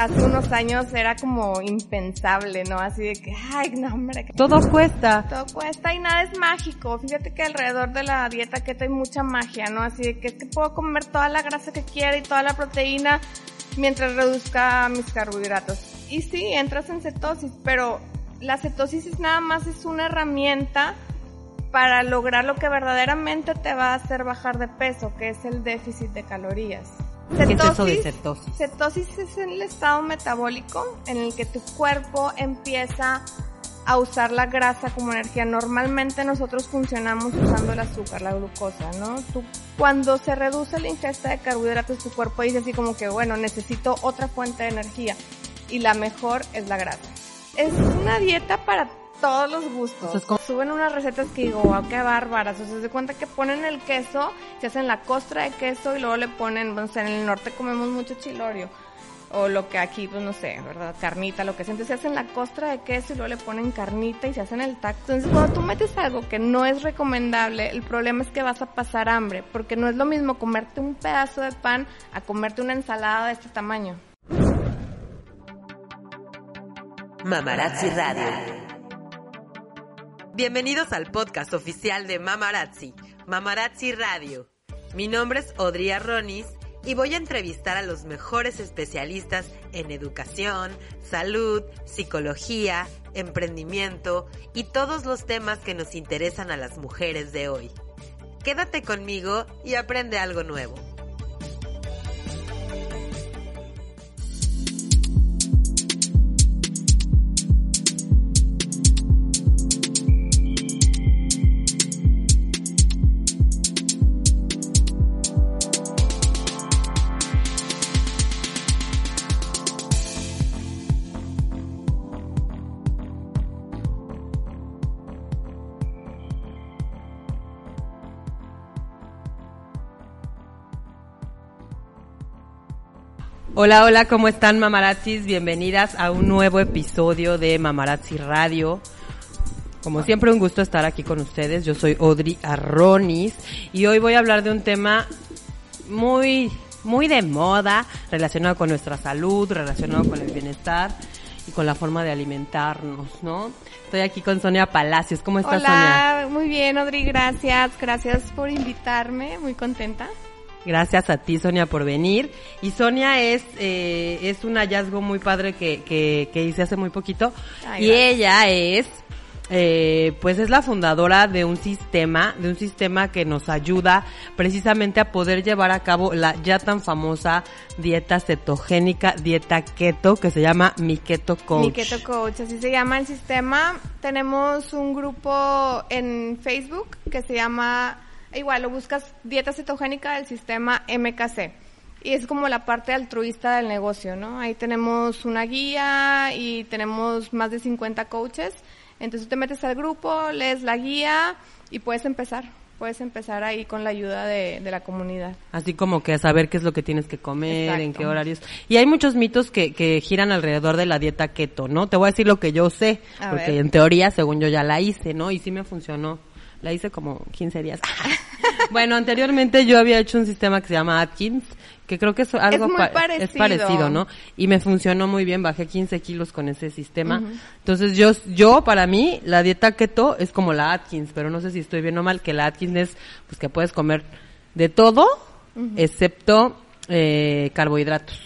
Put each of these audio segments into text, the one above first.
hace unos años era como impensable, ¿no? Así de que, ay, no, hombre. que Todo cuesta. Todo cuesta y nada es mágico. Fíjate que alrededor de la dieta keto hay mucha magia, ¿no? Así de que es que puedo comer toda la grasa que quiera y toda la proteína mientras reduzca mis carbohidratos. Y sí, entras en cetosis, pero la cetosis es nada más es una herramienta para lograr lo que verdaderamente te va a hacer bajar de peso, que es el déficit de calorías. ¿Qué es eso de cetosis? Cetosis es el estado metabólico en el que tu cuerpo empieza a usar la grasa como energía. Normalmente nosotros funcionamos usando el azúcar, la glucosa, ¿no? Tú, cuando se reduce la ingesta de carbohidratos, tu cuerpo dice así como que, bueno, necesito otra fuente de energía. Y la mejor es la grasa. Es una dieta para todos los gustos. O sea, es como- Suben unas recetas que digo, wow, qué bárbaras. O sea, se da cuenta que ponen el queso, se hacen la costra de queso y luego le ponen, no sé, en el norte comemos mucho chilorio. O lo que aquí, pues no sé, ¿verdad? Carnita, lo que sea. Entonces se hacen la costra de queso y luego le ponen carnita y se hacen el taco. Entonces cuando tú metes algo que no es recomendable, el problema es que vas a pasar hambre. Porque no es lo mismo comerte un pedazo de pan a comerte una ensalada de este tamaño. Mamarazzi Radio. Bienvenidos al podcast oficial de Mamarazzi, Mamarazzi Radio. Mi nombre es Odria Ronis y voy a entrevistar a los mejores especialistas en educación, salud, psicología, emprendimiento y todos los temas que nos interesan a las mujeres de hoy. Quédate conmigo y aprende algo nuevo. Hola, hola, ¿cómo están mamarazzis? Bienvenidas a un nuevo episodio de Mamarazzi Radio. Como siempre, un gusto estar aquí con ustedes. Yo soy Audrey Arronis y hoy voy a hablar de un tema muy, muy de moda, relacionado con nuestra salud, relacionado con el bienestar y con la forma de alimentarnos, ¿no? Estoy aquí con Sonia Palacios. ¿Cómo estás, Sonia? Hola, muy bien, Odri, gracias. Gracias por invitarme, muy contenta. Gracias a ti, Sonia, por venir. Y Sonia es, eh, es un hallazgo muy padre que, que, que hice hace muy poquito. Ay, y gracias. ella es, eh, pues es la fundadora de un sistema, de un sistema que nos ayuda precisamente a poder llevar a cabo la ya tan famosa dieta cetogénica, dieta keto, que se llama Mi Keto Coach. Mi Keto Coach, así se llama el sistema. Tenemos un grupo en Facebook que se llama, igual lo buscas, Dieta Cetogénica del Sistema MKC. Y es como la parte altruista del negocio, ¿no? Ahí tenemos una guía y tenemos más de 50 coaches. Entonces te metes al grupo, lees la guía y puedes empezar. Puedes empezar ahí con la ayuda de, de la comunidad. Así como que saber qué es lo que tienes que comer, en qué horarios. Y hay muchos mitos que, que giran alrededor de la dieta keto, ¿no? Te voy a decir lo que yo sé, A porque ver. en teoría, según yo ya la hice, ¿no? Y sí me funcionó. La hice como 15 días. bueno, anteriormente yo había hecho un sistema que se llama Atkins, que creo que es algo muy pa- es parecido. parecido, ¿no? Y me funcionó muy bien, bajé 15 kilos con ese sistema. Entonces yo, yo para mí, la dieta keto es como la Atkins, pero no sé si estoy bien o mal, que la Atkins es, pues que puedes comer de todo, excepto eh, carbohidratos,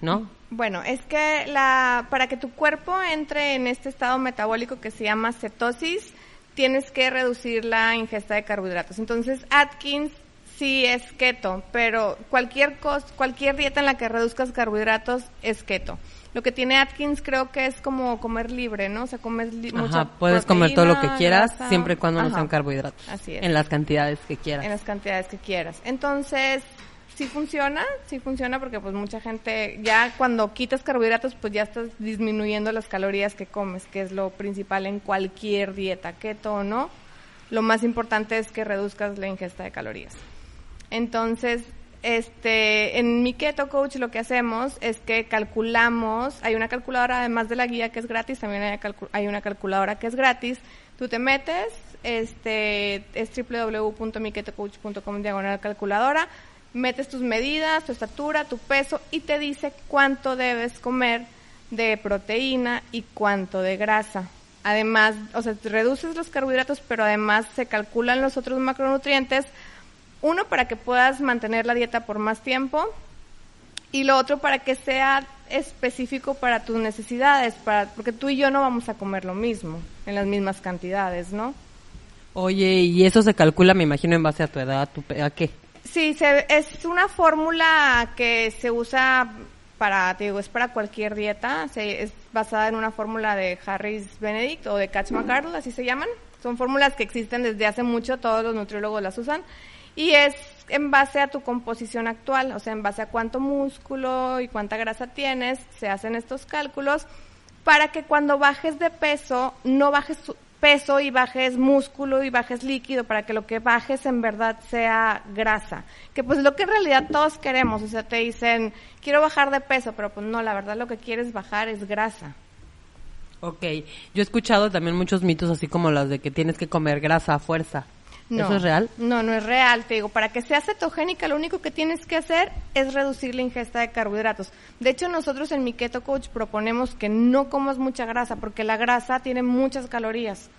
¿no? Bueno, es que la, para que tu cuerpo entre en este estado metabólico que se llama cetosis, tienes que reducir la ingesta de carbohidratos. Entonces, Atkins sí es keto, pero cualquier cos, cualquier dieta en la que reduzcas carbohidratos es keto. Lo que tiene Atkins creo que es como comer libre, ¿no? O sea, comes li- mucha Ajá, puedes comer todo lo que quieras, grasa. siempre y cuando no Ajá. sean carbohidratos. Así es. En las cantidades que quieras. En las cantidades que quieras. Entonces, sí funciona, sí funciona porque pues mucha gente ya cuando quitas carbohidratos pues ya estás disminuyendo las calorías que comes, que es lo principal en cualquier dieta, keto o no. Lo más importante es que reduzcas la ingesta de calorías. Entonces, este, en mi Keto Coach lo que hacemos es que calculamos, hay una calculadora además de la guía que es gratis, también hay, hay una calculadora que es gratis. Tú te metes, este, es www.miketocoach.com diagonal calculadora, metes tus medidas, tu estatura, tu peso y te dice cuánto debes comer de proteína y cuánto de grasa. Además, o sea, reduces los carbohidratos, pero además se calculan los otros macronutrientes. Uno, para que puedas mantener la dieta por más tiempo y lo otro para que sea específico para tus necesidades, para, porque tú y yo no vamos a comer lo mismo, en las mismas cantidades, ¿no? Oye, y eso se calcula, me imagino, en base a tu edad, ¿a qué? Sí, se, es una fórmula que se usa para, te digo, es para cualquier dieta, se, es basada en una fórmula de Harris Benedict o de Catch McArdle, así se llaman. Son fórmulas que existen desde hace mucho, todos los nutriólogos las usan. Y es en base a tu composición actual, o sea, en base a cuánto músculo y cuánta grasa tienes, se hacen estos cálculos para que cuando bajes de peso, no bajes peso y bajes músculo y bajes líquido, para que lo que bajes en verdad sea grasa. Que pues lo que en realidad todos queremos, o sea, te dicen, quiero bajar de peso, pero pues no, la verdad lo que quieres bajar es grasa. Ok, yo he escuchado también muchos mitos así como los de que tienes que comer grasa a fuerza. No, ¿Eso es real? No, no es real. Te digo, para que sea cetogénica, lo único que tienes que hacer es reducir la ingesta de carbohidratos. De hecho, nosotros en mi Keto Coach proponemos que no comas mucha grasa, porque la grasa tiene muchas calorías.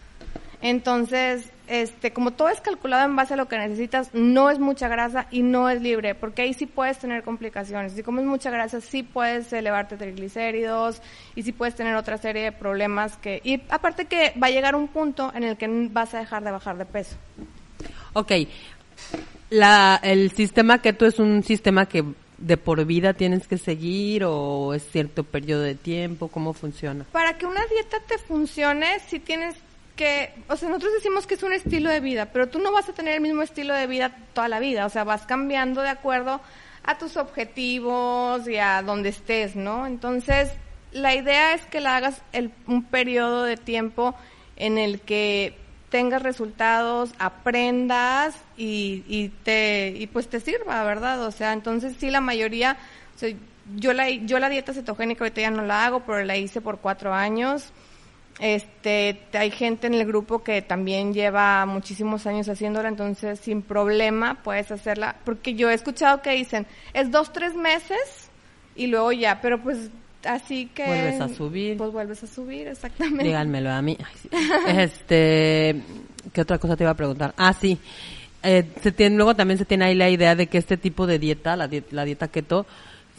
Entonces, este, como todo es calculado en base a lo que necesitas, no es mucha grasa y no es libre, porque ahí sí puedes tener complicaciones. Si comes mucha grasa, sí puedes elevarte triglicéridos y sí puedes tener otra serie de problemas que... Y aparte que va a llegar un punto en el que vas a dejar de bajar de peso. Ok, la, el sistema keto es un sistema que de por vida tienes que seguir o es cierto periodo de tiempo, ¿cómo funciona? Para que una dieta te funcione, si tienes que, o sea, nosotros decimos que es un estilo de vida, pero tú no vas a tener el mismo estilo de vida toda la vida, o sea, vas cambiando de acuerdo a tus objetivos y a donde estés, ¿no? Entonces, la idea es que la hagas el, un periodo de tiempo en el que tengas resultados, aprendas y, y, te y pues te sirva, ¿verdad? O sea, entonces sí la mayoría, o sea, yo la yo la dieta cetogénica ahorita ya no la hago, pero la hice por cuatro años. Este, hay gente en el grupo que también lleva muchísimos años haciéndola, entonces sin problema puedes hacerla, porque yo he escuchado que dicen, es dos, tres meses y luego ya, pero pues así que vuelves a subir. pues vuelves a subir exactamente. Díganmelo a mí. Este qué otra cosa te iba a preguntar ah sí. Eh, se tiene, luego también se tiene ahí la idea de que este tipo de dieta la, la dieta keto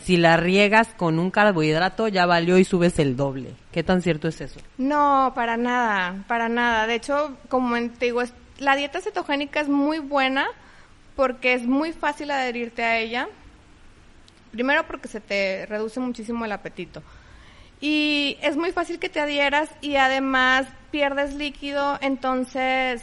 si la riegas con un carbohidrato ya valió y subes el doble qué tan cierto es eso no para nada para nada de hecho como te digo la dieta cetogénica es muy buena porque es muy fácil adherirte a ella Primero porque se te reduce muchísimo el apetito. Y es muy fácil que te adhieras y además pierdes líquido, entonces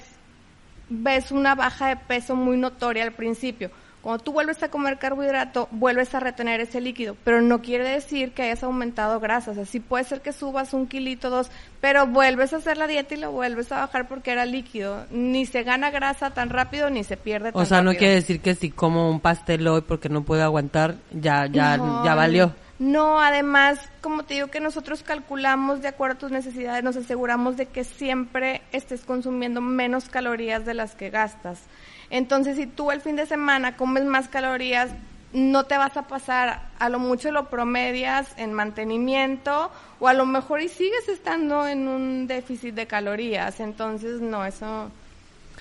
ves una baja de peso muy notoria al principio. Cuando tú vuelves a comer carbohidrato, vuelves a retener ese líquido, pero no quiere decir que hayas aumentado grasa. O sea, sí puede ser que subas un kilito, dos, pero vuelves a hacer la dieta y lo vuelves a bajar porque era líquido. Ni se gana grasa tan rápido ni se pierde tan O sea, no quiere decir que si como un pastel hoy porque no puedo aguantar, ya, ya, ya valió. No, además, como te digo que nosotros calculamos de acuerdo a tus necesidades, nos aseguramos de que siempre estés consumiendo menos calorías de las que gastas. Entonces, si tú el fin de semana comes más calorías, no te vas a pasar, a lo mucho lo promedias en mantenimiento o a lo mejor y sigues estando en un déficit de calorías. Entonces, no, eso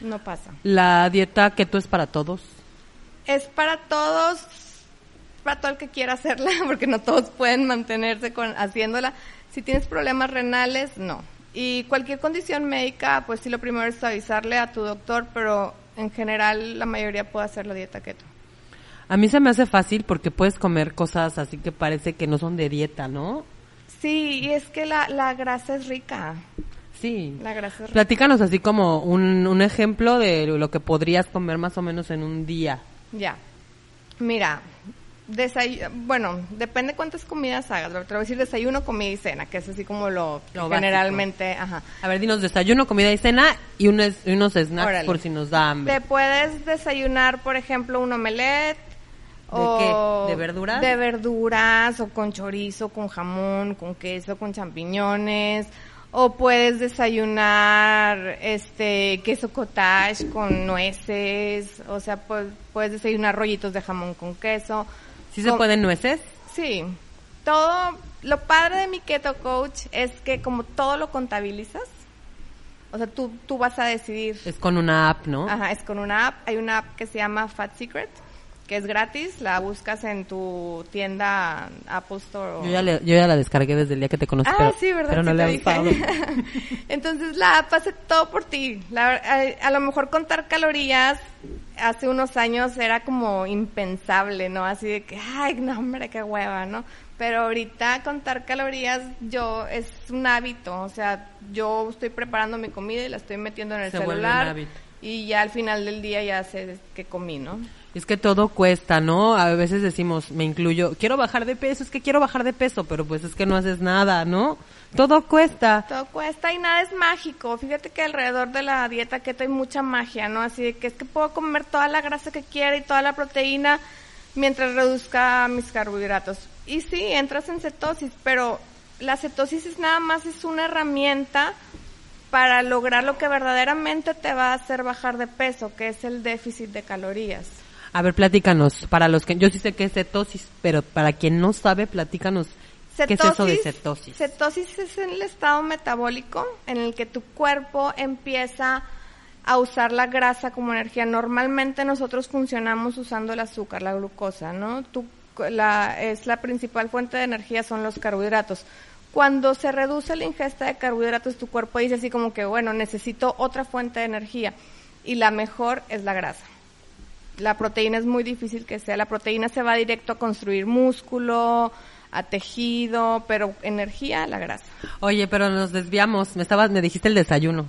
no pasa. ¿La dieta keto es para todos? Es para todos, para todo el que quiera hacerla, porque no todos pueden mantenerse con haciéndola. Si tienes problemas renales, no. Y cualquier condición médica, pues sí, lo primero es avisarle a tu doctor, pero en general la mayoría puede hacer la dieta keto. A mí se me hace fácil porque puedes comer cosas así que parece que no son de dieta, ¿no? Sí, y es que la, la grasa es rica. Sí. La grasa es rica. Platícanos así como un, un ejemplo de lo que podrías comer más o menos en un día. Ya. Mira, desayuno, bueno, depende cuántas comidas hagas. Te voy a decir desayuno, comida y cena, que es así como lo, Lo generalmente, ajá. A ver, dinos desayuno, comida y cena y unos, unos snacks Órale. por si nos da hambre. Te puedes desayunar, por ejemplo, un omelette. ¿De o qué? ¿De verduras? De verduras, o con chorizo, con jamón, con queso, con champiñones. O puedes desayunar este queso cottage con nueces, o sea, pues, puedes desayunar rollitos de jamón con queso. ¿Sí se pueden nueces? Sí, todo, lo padre de mi Keto Coach es que como todo lo contabilizas, o sea, tú, tú vas a decidir. Es con una app, ¿no? Ajá, es con una app, hay una app que se llama Fat Secret, que es gratis, la buscas en tu tienda Apple Store. o- Yo ya, le- yo ya la descargué desde el día que te conocí, Ah, pero, sí, ¿verdad? pero no le. Entonces la app hace todo por ti. La- a, a lo mejor contar calorías hace unos años era como impensable, ¿no? Así de que, ay, no, hombre, qué hueva, ¿no? Pero ahorita contar calorías yo es un hábito, o sea, yo estoy preparando mi comida y la estoy metiendo en el Se celular y ya al final del día ya sé qué comí, ¿no? Es que todo cuesta, ¿no? A veces decimos, me incluyo, quiero bajar de peso, es que quiero bajar de peso, pero pues es que no haces nada, ¿no? Todo cuesta. Todo cuesta y nada es mágico. Fíjate que alrededor de la dieta keto hay mucha magia, ¿no? Así de que es que puedo comer toda la grasa que quiera y toda la proteína mientras reduzca mis carbohidratos. Y sí, entras en cetosis, pero la cetosis es nada más es una herramienta para lograr lo que verdaderamente te va a hacer bajar de peso, que es el déficit de calorías. A ver, platícanos, para los que, yo sí sé que es cetosis, pero para quien no sabe, platícanos, ¿qué es eso de cetosis? Cetosis es el estado metabólico en el que tu cuerpo empieza a usar la grasa como energía. Normalmente nosotros funcionamos usando el azúcar, la glucosa, ¿no? Tu- la, es la principal fuente de energía son los carbohidratos. Cuando se reduce la ingesta de carbohidratos, tu cuerpo dice así como que, bueno, necesito otra fuente de energía. Y la mejor es la grasa. La proteína es muy difícil que sea. La proteína se va directo a construir músculo, a tejido, pero energía, la grasa. Oye, pero nos desviamos, me estabas, me dijiste el desayuno.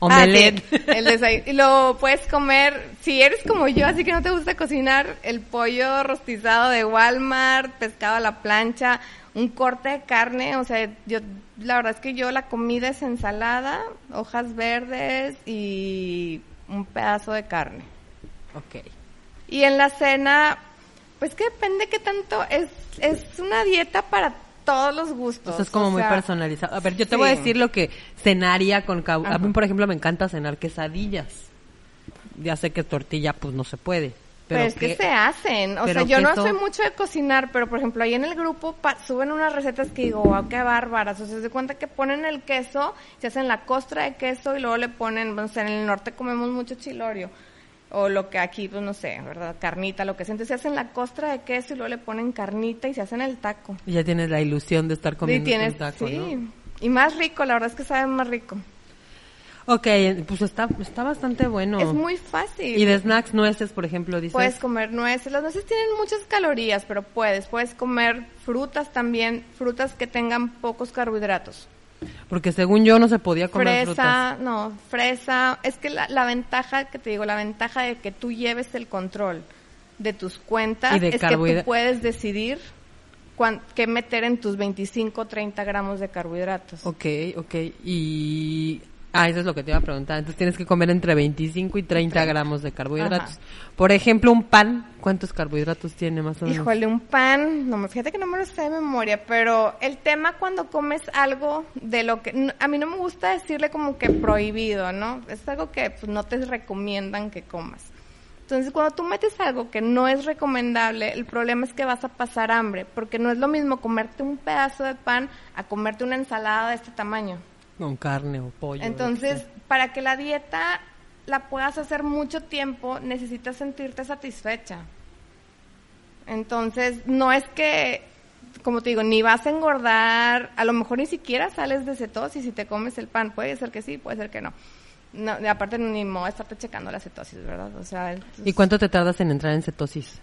Ah, Omelette. sí, el desay- y lo puedes comer, si eres como yo, así que no te gusta cocinar, el pollo rostizado de Walmart, pescado a la plancha, un corte de carne, o sea, yo, la verdad es que yo la comida es ensalada, hojas verdes y un pedazo de carne. ok. Y en la cena, pues que depende qué tanto, es, es una dieta para todos los gustos. Entonces es como o muy sea, personalizado. A ver, yo te sí. voy a decir lo que cenaría con cau- A mí, por ejemplo, me encanta cenar quesadillas. Ya sé que tortilla, pues no se puede. Pero, Pero es que ¿qué- se hacen. O sea, yo no soy mucho de cocinar, pero por ejemplo, ahí en el grupo pa- suben unas recetas que digo, wow, qué bárbaras. O sea, se da cuenta que ponen el queso, se hacen la costra de queso y luego le ponen, no sé, en el norte comemos mucho chilorio. O lo que aquí, pues no sé, ¿verdad? Carnita, lo que sea. Entonces se hacen la costra de queso y luego le ponen carnita y se hacen el taco. Y ya tienes la ilusión de estar Y comiendo tienes, un taco, sí. ¿no? Y más rico, la verdad es que sabe más rico. Ok, pues está, está bastante bueno. Es muy fácil. Y de snacks, nueces, por ejemplo, dices. Puedes comer nueces. Las nueces tienen muchas calorías, pero puedes. Puedes comer frutas también, frutas que tengan pocos carbohidratos. Porque según yo no se podía comer fresa, frutas. no, fresa. Es que la, la ventaja que te digo, la ventaja de que tú lleves el control de tus cuentas Y de es que tú puedes decidir cuán- qué meter en tus 25 o 30 gramos de carbohidratos. Ok, ok. Y... Ah, eso es lo que te iba a preguntar. Entonces tienes que comer entre 25 y 30 gramos de carbohidratos. Ajá. Por ejemplo, un pan, ¿cuántos carbohidratos tiene más o menos? Híjole, un pan, no me fíjate que no me lo sé de memoria, pero el tema cuando comes algo de lo que a mí no me gusta decirle como que prohibido, ¿no? Es algo que pues, no te recomiendan que comas. Entonces, cuando tú metes algo que no es recomendable, el problema es que vas a pasar hambre, porque no es lo mismo comerte un pedazo de pan a comerte una ensalada de este tamaño. Con carne o pollo. Entonces, para que la dieta la puedas hacer mucho tiempo, necesitas sentirte satisfecha. Entonces, no es que, como te digo, ni vas a engordar, a lo mejor ni siquiera sales de cetosis si te comes el pan. Puede ser que sí, puede ser que no. no aparte, ni modo de estarte checando la cetosis, ¿verdad? O sea, entonces, ¿Y cuánto te tardas en entrar en cetosis?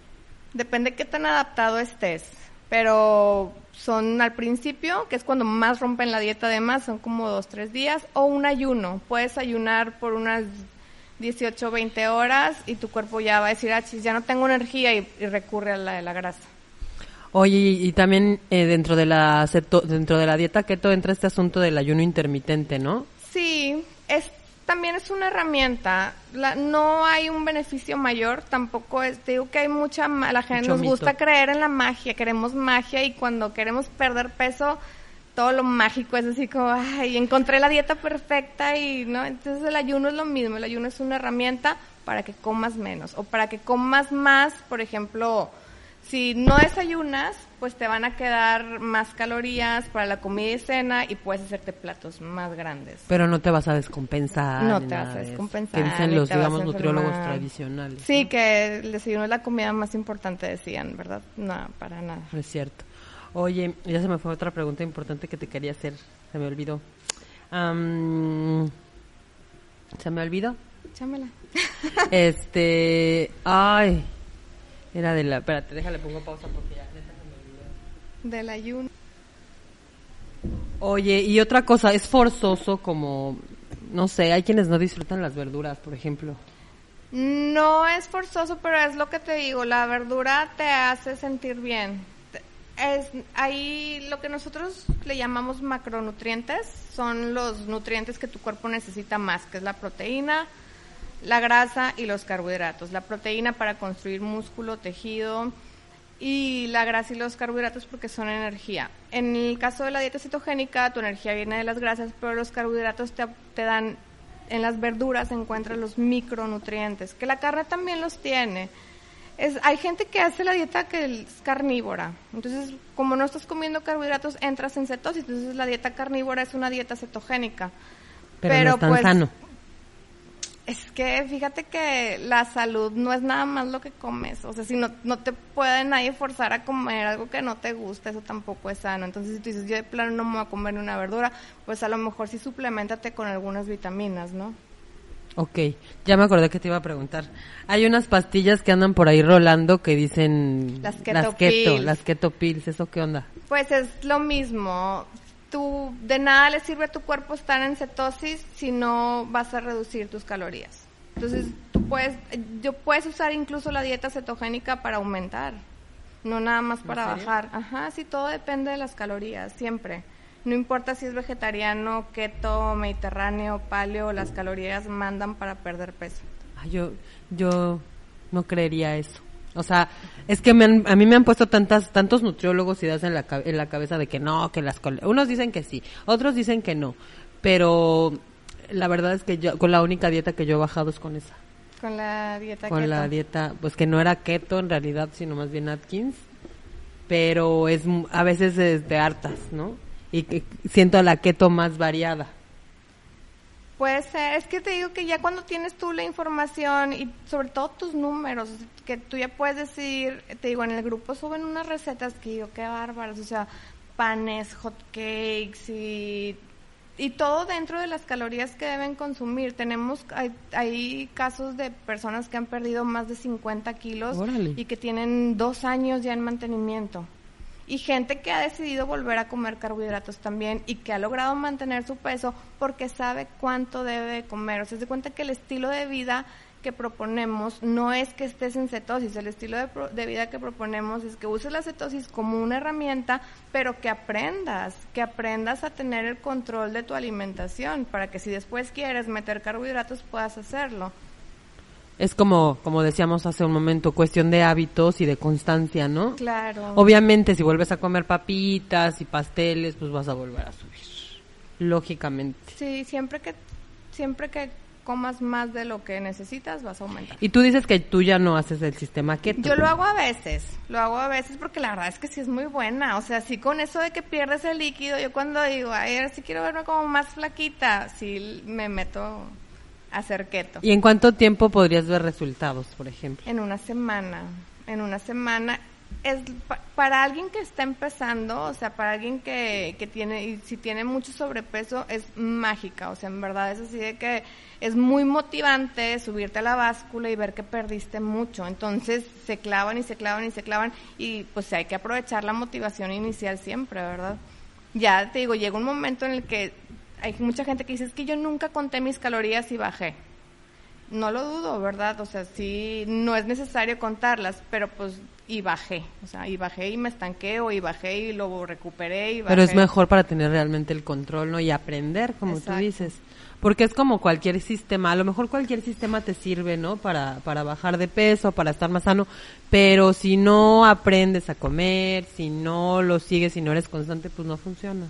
depende qué tan adaptado estés. Pero son al principio, que es cuando más rompen la dieta además, son como dos, tres días, o un ayuno. Puedes ayunar por unas 18, 20 horas y tu cuerpo ya va a decir, ah, chis, ya no tengo energía y, y recurre a la de la grasa. Oye, y, y también eh, dentro de la dentro de la dieta keto entra este asunto del ayuno intermitente, ¿no? Sí, es también es una herramienta. La- no hay un beneficio mayor, tampoco es, te digo que hay mucha, la gente Mucho nos gusta creer en la magia, queremos magia y cuando queremos perder peso, todo lo mágico es así como, ay, encontré la dieta perfecta y, ¿no? Entonces el ayuno es lo mismo, el ayuno es una herramienta para que comas menos o para que comas más, por ejemplo, si no desayunas, pues te van a quedar más calorías para la comida y cena y puedes hacerte platos más grandes. Pero no te vas a descompensar. No te vas a descompensar, Que dicen ni los, digamos, nutriólogos tradicionales. Sí, ¿no? que el desayuno es la comida más importante, decían, ¿verdad? No, para nada. Es cierto. Oye, ya se me fue otra pregunta importante que te quería hacer. Se me olvidó. Se me olvidó. Échamela. Este. Ay. Era de la. Espérate, déjale, pongo pausa porque ya. neta, se me olvidó. Del ayuno. Oye, y otra cosa, es forzoso como. No sé, hay quienes no disfrutan las verduras, por ejemplo. No es forzoso, pero es lo que te digo, la verdura te hace sentir bien. Es ahí lo que nosotros le llamamos macronutrientes, son los nutrientes que tu cuerpo necesita más, que es la proteína, la grasa y los carbohidratos. La proteína para construir músculo, tejido y la grasa y los carbohidratos porque son energía. En el caso de la dieta cetogénica, tu energía viene de las grasas, pero los carbohidratos te, te dan, en las verduras encuentras los micronutrientes, que la carne también los tiene. Es, hay gente que hace la dieta que es carnívora. Entonces, como no estás comiendo carbohidratos, entras en cetosis. Entonces, la dieta carnívora es una dieta cetogénica. Pero, Pero, no es tan pues, sano. Es que fíjate que la salud no es nada más lo que comes. O sea, si no, no te puede nadie forzar a comer algo que no te gusta, eso tampoco es sano. Entonces, si tú dices, yo de plano no me voy a comer ni una verdura, pues a lo mejor sí suplementate con algunas vitaminas, ¿no? Ok, ya me acordé que te iba a preguntar. Hay unas pastillas que andan por ahí rolando que dicen... Las keto las keto, pills. las keto pills, ¿eso qué onda? Pues es lo mismo. Tú, de nada le sirve a tu cuerpo estar en cetosis si no vas a reducir tus calorías. Entonces, tú puedes, yo puedes usar incluso la dieta cetogénica para aumentar, no nada más para bajar. Ajá, sí, todo depende de las calorías, siempre. No importa si es vegetariano, keto, mediterráneo, paleo, las calorías mandan para perder peso. Ay, yo, yo no creería eso. O sea, es que me han- a mí me han puesto tantas, tantos nutriólogos ideas en la, en la cabeza de que no, que las... Unos dicen que sí, otros dicen que no. Pero la verdad es que yo, con la única dieta que yo he bajado es con esa. Con la dieta con keto. la dieta, pues que no era keto en realidad, sino más bien Atkins, pero es a veces es de hartas, ¿no? Y que siento la keto más variada. Puede ser, es que te digo que ya cuando tienes tú la información y sobre todo tus números, que tú ya puedes decir, te digo, en el grupo suben unas recetas que digo, qué bárbaras, o sea, panes, hot cakes y, y todo dentro de las calorías que deben consumir. Tenemos, hay, hay casos de personas que han perdido más de 50 kilos Órale. y que tienen dos años ya en mantenimiento. Y gente que ha decidido volver a comer carbohidratos también y que ha logrado mantener su peso porque sabe cuánto debe comer. O sea, se cuenta que el estilo de vida que proponemos no es que estés en cetosis, el estilo de, de vida que proponemos es que uses la cetosis como una herramienta, pero que aprendas, que aprendas a tener el control de tu alimentación para que si después quieres meter carbohidratos puedas hacerlo. Es como, como decíamos hace un momento, cuestión de hábitos y de constancia, ¿no? Claro. Obviamente, si vuelves a comer papitas y pasteles, pues vas a volver a subir. Lógicamente. Sí, siempre que siempre que comas más de lo que necesitas vas a aumentar. Y tú dices que tú ya no haces el sistema keto. Yo lo hago a veces, lo hago a veces porque la verdad es que sí es muy buena, o sea, sí con eso de que pierdes el líquido, yo cuando digo, ay, ahora sí quiero verme como más flaquita, sí me meto hacer keto. ¿Y en cuánto tiempo podrías ver resultados, por ejemplo? En una semana, en una semana. Es pa- para alguien que está empezando, o sea, para alguien que, que tiene, y si tiene mucho sobrepeso, es mágica, o sea, en verdad es así de que es muy motivante subirte a la báscula y ver que perdiste mucho. Entonces se clavan y se clavan y se clavan y pues hay que aprovechar la motivación inicial siempre, ¿verdad? Ya te digo, llega un momento en el que hay mucha gente que dice, es que yo nunca conté mis calorías y bajé. No lo dudo, ¿verdad? O sea, sí, no es necesario contarlas, pero pues, y bajé. O sea, y bajé y me estanqué, o y bajé y luego recuperé y bajé. Pero es mejor para tener realmente el control, ¿no? Y aprender, como Exacto. tú dices. Porque es como cualquier sistema, a lo mejor cualquier sistema te sirve, ¿no? Para, para bajar de peso, para estar más sano, pero si no aprendes a comer, si no lo sigues, si no eres constante, pues no funciona.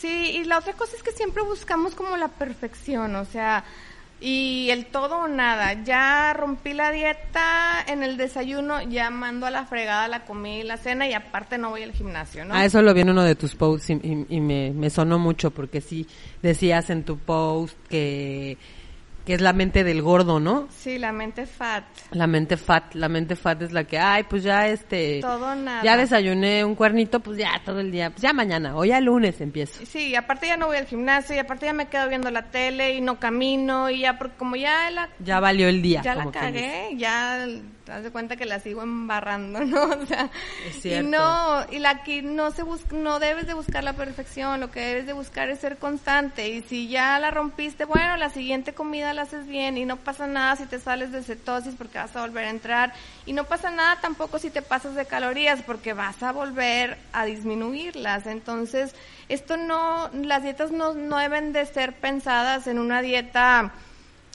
Sí, y la otra cosa es que siempre buscamos como la perfección, o sea, y el todo o nada. Ya rompí la dieta en el desayuno, ya mando a la fregada la comida y la cena y aparte no voy al gimnasio, ¿no? Ah, eso lo vi en uno de tus posts y, y- me, me sonó mucho porque sí decías en tu post que, que es la mente del gordo, ¿no? Sí, la mente fat. La mente fat, la mente fat es la que, ay, pues ya este, Todo nada. ya desayuné un cuernito, pues ya todo el día, pues ya mañana, o ya lunes empiezo. Sí, y aparte ya no voy al gimnasio y aparte ya me quedo viendo la tele y no camino y ya porque como ya la Ya valió el día. ya la cagué, ya te das de cuenta que la sigo embarrando, ¿no? O sea, Es y no, y la que no se bus- no debes de buscar la perfección, lo que debes de buscar es ser constante y si ya la rompiste, bueno, la siguiente comida la haces bien y no pasa nada si te sales de cetosis porque vas a volver a entrar y no pasa nada tampoco si te pasas de calorías porque vas a volver a disminuirlas. Entonces, esto no, las dietas no, no deben de ser pensadas en una dieta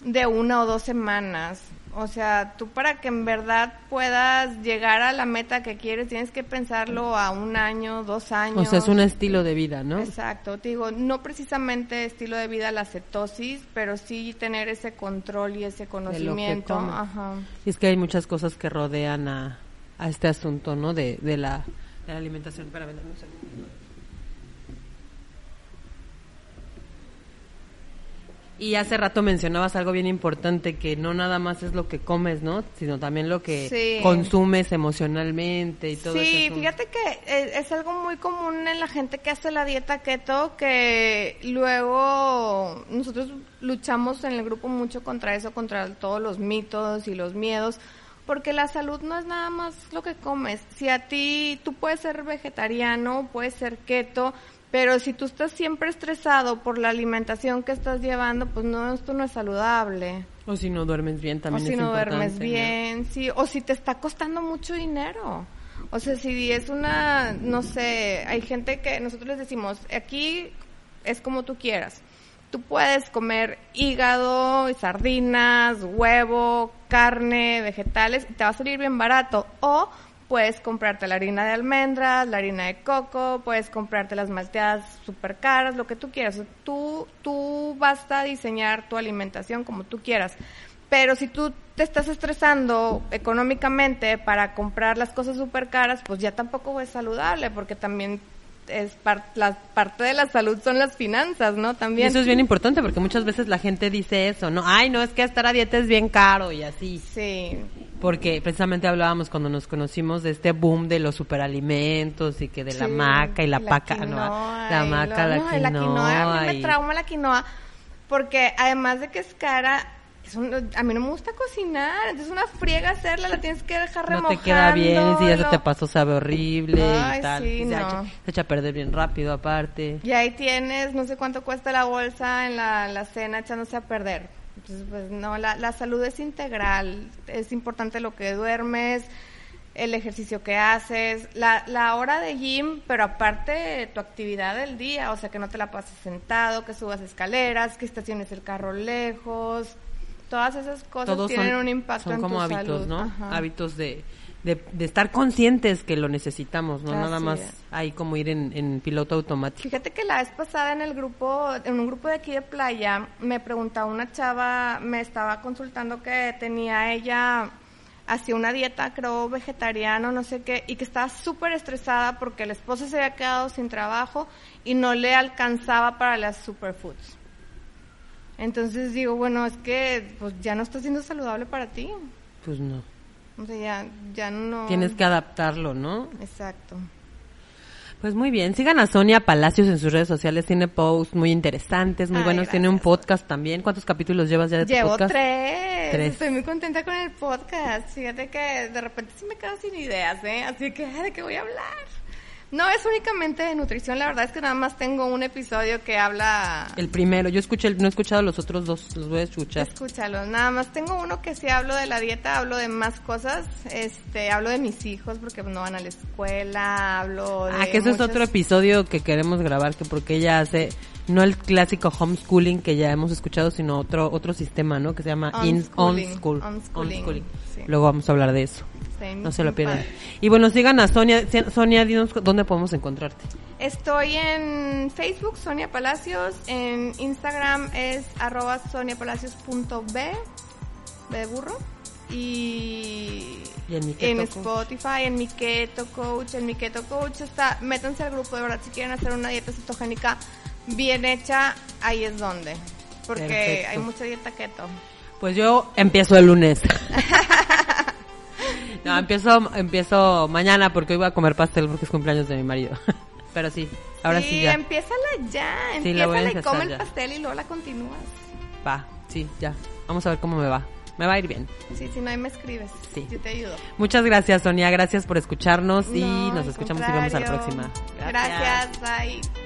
de una o dos semanas. O sea, tú para que en verdad puedas llegar a la meta que quieres, tienes que pensarlo a un año, dos años. O sea, es un estilo de vida, ¿no? Exacto, te digo, no precisamente estilo de vida la cetosis, pero sí tener ese control y ese conocimiento. Ajá. Y es que hay muchas cosas que rodean a, a este asunto, ¿no? De, de, la, de la alimentación. Espérame, un segundo. Y hace rato mencionabas algo bien importante, que no nada más es lo que comes, ¿no? Sino también lo que Sí. consumes emocionalmente y todo Sí, ese asunto. fíjate que eh, es, algo muy común en la gente que hace la dieta keto, que luego nosotros luchamos en el grupo mucho contra eso, contra todos los mitos y los miedos, porque la salud no es nada más lo que comes. Si a ti, tú puedes ser vegetariano, puedes ser keto, pero si tú estás siempre estresado por la alimentación que estás llevando, pues no, esto no es saludable. O si no duermes bien también o si es no importante, duermes ¿no? bien, sí, o si te está costando mucho dinero. O sea, si es una, no sé, hay gente que nosotros les decimos, aquí es como tú quieras. Tú puedes comer hígado, sardinas, huevo, carne, vegetales, y te va a salir bien barato. O puedes comprarte la harina de almendras, la harina de coco, puedes comprarte las malteadas súper caras, lo que tú quieras. Tú, tú vas a diseñar tu alimentación como tú quieras. Pero si tú te estás estresando económicamente para comprar las cosas súper caras, pues ya tampoco es saludable, porque también es par- la parte de la salud son las finanzas, ¿no? También. eso es bien importante porque muchas veces la gente dice eso, ¿no? Ay, no, es que estar a dieta es bien caro y así. Sí, Porque precisamente hablábamos cuando nos conocimos de este boom de los superalimentos y que de la maca y la, paca, quinoa ¿no? La maca, lo- la, no, quinoa. la quinoa, a mí me trauma la quinoa, porque además de que es cara, es un- a mí no me gusta cocinar, entonces una friega hacerla, la tienes que dejar no remojando. te queda bien, si ya se te pasó sabe horrible Ay, y tal. sí, y se, no. echa, se echa a perder bien rápido aparte. Y ahí tienes, no sé cuánto cuesta la bolsa en la, la cena echándose a perder. Entonces, pues no, la, la salud es integral. Es importante lo que duermes, el ejercicio que haces, la, la hora de gym, pero aparte tu actividad del día, o sea, que no te la pases sentado, que subas escaleras, que estaciones el carro lejos. Todas esas cosas Todos tienen son, un impacto son en como tu hábitos, salud. ¿no? Ajá. Hábitos de, de, de estar conscientes que lo necesitamos, ¿no? Nada más es. ahí como ir en, en piloto automático. Fíjate que la vez pasada en el grupo, en un grupo de aquí de playa, me preguntaba una chava, me estaba consultando que tenía ella, hacía una dieta, creo, vegetariano, no sé qué, y que estaba súper estresada porque el esposo se había quedado sin trabajo y no le alcanzaba para las superfoods. Entonces digo, bueno, es que pues ya no está siendo saludable para ti. Pues no. O sea, ya, ya no... Tienes que adaptarlo, ¿no? Exacto. Pues muy bien, sigan a Sonia Palacios en sus redes sociales, tiene posts muy interesantes, muy Ay, buenos, tiene un podcast también. ¿Cuántos capítulos llevas ya de tu Llevo podcast? tres. Tres. Estoy muy contenta con el podcast. Fíjate que de repente sí me quedo sin ideas, ¿eh? Así que, ¿de qué voy a hablar? No es únicamente de nutrición, la verdad es que nada más tengo un episodio que habla... El primero, yo escuché, el- no he escuchado los otros dos, los voy a escuchar. Escúchalo, nada más tengo uno que sí hablo de la dieta, hablo de más cosas, este, hablo de mis hijos porque no van a la escuela, hablo de Ah, que ese es otro episodio que queremos grabar, que porque ella hace, no el clásico homeschooling que ya hemos escuchado, sino otro otro sistema, ¿no? Que se llama in- Unschooling, Unschool. unschooling, sí. Luego vamos a hablar de eso. No se lo pierdan. Y bueno, sigan a Sonia. Sonia, dinos dónde podemos encontrarte. Estoy en Facebook, Sonia Palacios. En Instagram es arroba soniapalacios.b, B de burro. Y, Y en mi en. Spotify, en mi Keto Coach. En mi Keto Coach está, métanse al grupo de verdad si quieren hacer una dieta cetogénica bien hecha, ahí es donde. Porque Perfecto. hay mucha dieta keto. Pues yo empiezo el lunes. no, empiezo, empiezo mañana porque hoy voy a comer pastel porque es cumpleaños de mi marido. Pero sí, ahora sí, ya. empiézala ya. Sí, la voy a Empiézala y come el pastel y luego la continúas. Va, sí, ya. Vamos a ver cómo me va. Me va a ir bien. Sí, si no, ahí me escribes. Sí. Yo te ayudo. Muchas gracias, Sonia. Gracias por escucharnos y No, nos escuchamos y vemos a la próxima. Gracias, bye.